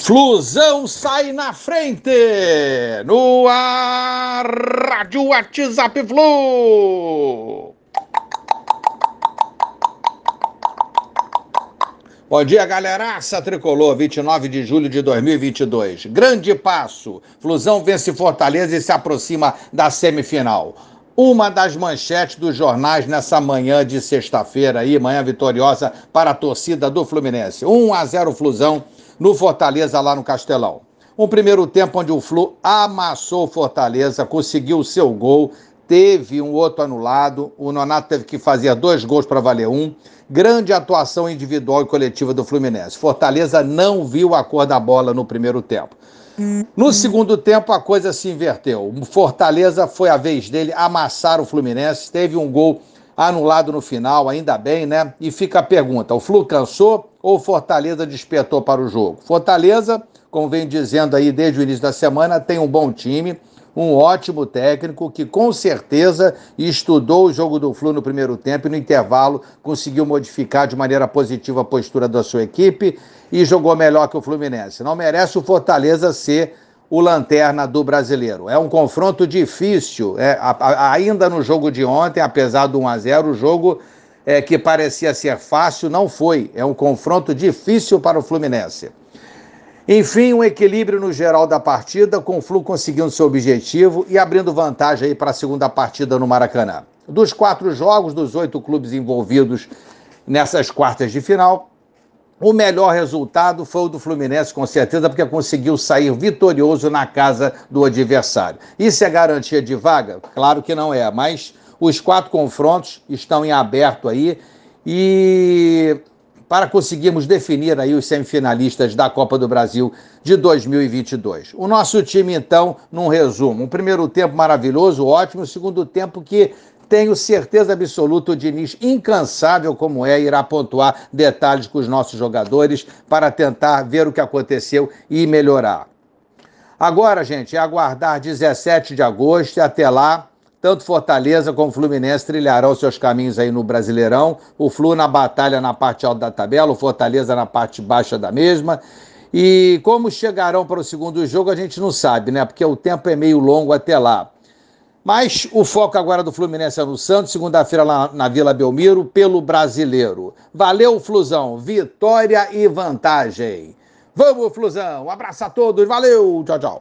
Flusão sai na frente no ar, Rádio WhatsApp Flu. Bom dia, galeraça tricolor, 29 de julho de 2022. Grande passo. Flusão vence Fortaleza e se aproxima da semifinal. Uma das manchetes dos jornais nessa manhã de sexta-feira aí, manhã vitoriosa para a torcida do Fluminense. 1 a 0 Flusão no Fortaleza, lá no Castelão. Um primeiro tempo onde o Flu amassou o Fortaleza, conseguiu o seu gol, teve um outro anulado. O Nonato teve que fazer dois gols para valer um. Grande atuação individual e coletiva do Fluminense. Fortaleza não viu a cor da bola no primeiro tempo. No segundo tempo, a coisa se inverteu. Fortaleza foi a vez dele amassar o Fluminense, teve um gol anulado no final, ainda bem, né? E fica a pergunta: o Flu cansou ou Fortaleza despertou para o jogo? Fortaleza, como vem dizendo aí desde o início da semana, tem um bom time, um ótimo técnico que com certeza estudou o jogo do Flu no primeiro tempo e no intervalo conseguiu modificar de maneira positiva a postura da sua equipe e jogou melhor que o Fluminense. Não merece o Fortaleza ser o lanterna do brasileiro. É um confronto difícil, é, ainda no jogo de ontem, apesar do 1 a 0 o jogo é, que parecia ser fácil não foi. É um confronto difícil para o Fluminense. Enfim, um equilíbrio no geral da partida, com o Flu conseguindo seu objetivo e abrindo vantagem para a segunda partida no Maracanã. Dos quatro jogos, dos oito clubes envolvidos nessas quartas de final, o melhor resultado foi o do Fluminense, com certeza, porque conseguiu sair vitorioso na casa do adversário. Isso é garantia de vaga? Claro que não é, mas os quatro confrontos estão em aberto aí e para conseguirmos definir aí os semifinalistas da Copa do Brasil de 2022. O nosso time, então, num resumo, um primeiro tempo maravilhoso, ótimo, segundo tempo que tenho certeza absoluta, o Diniz, incansável como é, irá pontuar detalhes com os nossos jogadores para tentar ver o que aconteceu e melhorar. Agora, gente, é aguardar 17 de agosto e até lá, tanto Fortaleza como Fluminense trilharão seus caminhos aí no Brasileirão. O Flu na batalha na parte alta da tabela, o Fortaleza na parte baixa da mesma. E como chegarão para o segundo jogo, a gente não sabe, né? Porque o tempo é meio longo até lá. Mas o foco agora do Fluminense é no Santos, segunda-feira lá na Vila Belmiro, pelo brasileiro. Valeu, Flusão. Vitória e vantagem. Vamos, Flusão. Um abraço a todos. Valeu. Tchau, tchau.